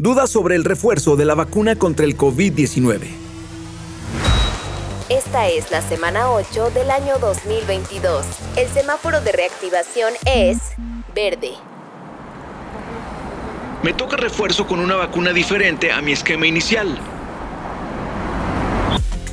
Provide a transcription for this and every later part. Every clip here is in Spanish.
Dudas sobre el refuerzo de la vacuna contra el COVID-19. Esta es la semana 8 del año 2022. El semáforo de reactivación es verde. Me toca refuerzo con una vacuna diferente a mi esquema inicial.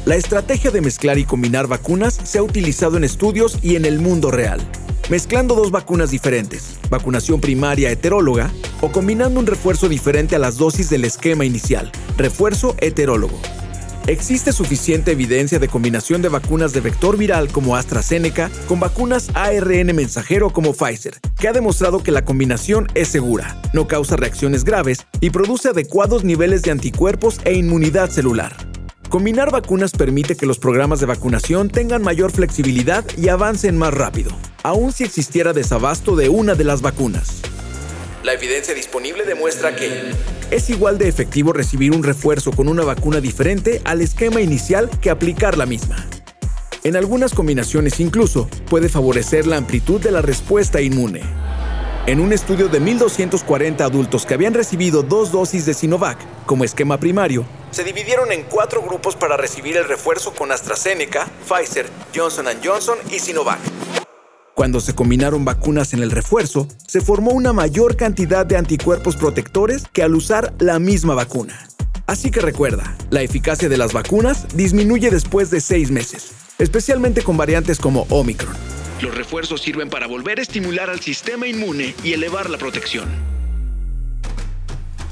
La estrategia de mezclar y combinar vacunas se ha utilizado en estudios y en el mundo real, mezclando dos vacunas diferentes, vacunación primaria heteróloga, o combinando un refuerzo diferente a las dosis del esquema inicial, refuerzo heterólogo. Existe suficiente evidencia de combinación de vacunas de vector viral como AstraZeneca con vacunas ARN mensajero como Pfizer, que ha demostrado que la combinación es segura, no causa reacciones graves y produce adecuados niveles de anticuerpos e inmunidad celular. Combinar vacunas permite que los programas de vacunación tengan mayor flexibilidad y avancen más rápido, aun si existiera desabasto de una de las vacunas. La evidencia disponible demuestra que es igual de efectivo recibir un refuerzo con una vacuna diferente al esquema inicial que aplicar la misma. En algunas combinaciones incluso puede favorecer la amplitud de la respuesta inmune. En un estudio de 1.240 adultos que habían recibido dos dosis de Sinovac como esquema primario, se dividieron en cuatro grupos para recibir el refuerzo con AstraZeneca, Pfizer, Johnson Johnson y Sinovac. Cuando se combinaron vacunas en el refuerzo, se formó una mayor cantidad de anticuerpos protectores que al usar la misma vacuna. Así que recuerda, la eficacia de las vacunas disminuye después de seis meses, especialmente con variantes como Omicron. Los refuerzos sirven para volver a estimular al sistema inmune y elevar la protección.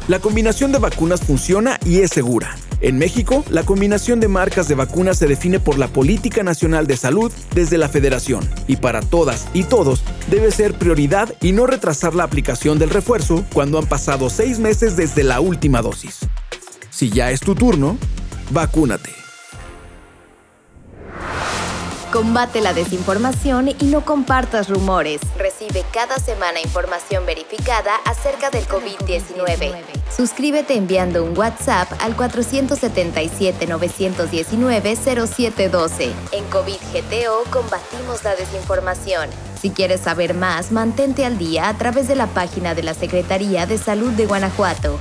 La combinación de vacunas funciona y es segura. En México, la combinación de marcas de vacunas se define por la Política Nacional de Salud desde la Federación, y para todas y todos debe ser prioridad y no retrasar la aplicación del refuerzo cuando han pasado seis meses desde la última dosis. Si ya es tu turno, vacúnate. Combate la desinformación y no compartas rumores. Recibe cada semana información verificada acerca del COVID-19. Suscríbete enviando un WhatsApp al 477-919-0712. En COVID GTO combatimos la desinformación. Si quieres saber más, mantente al día a través de la página de la Secretaría de Salud de Guanajuato.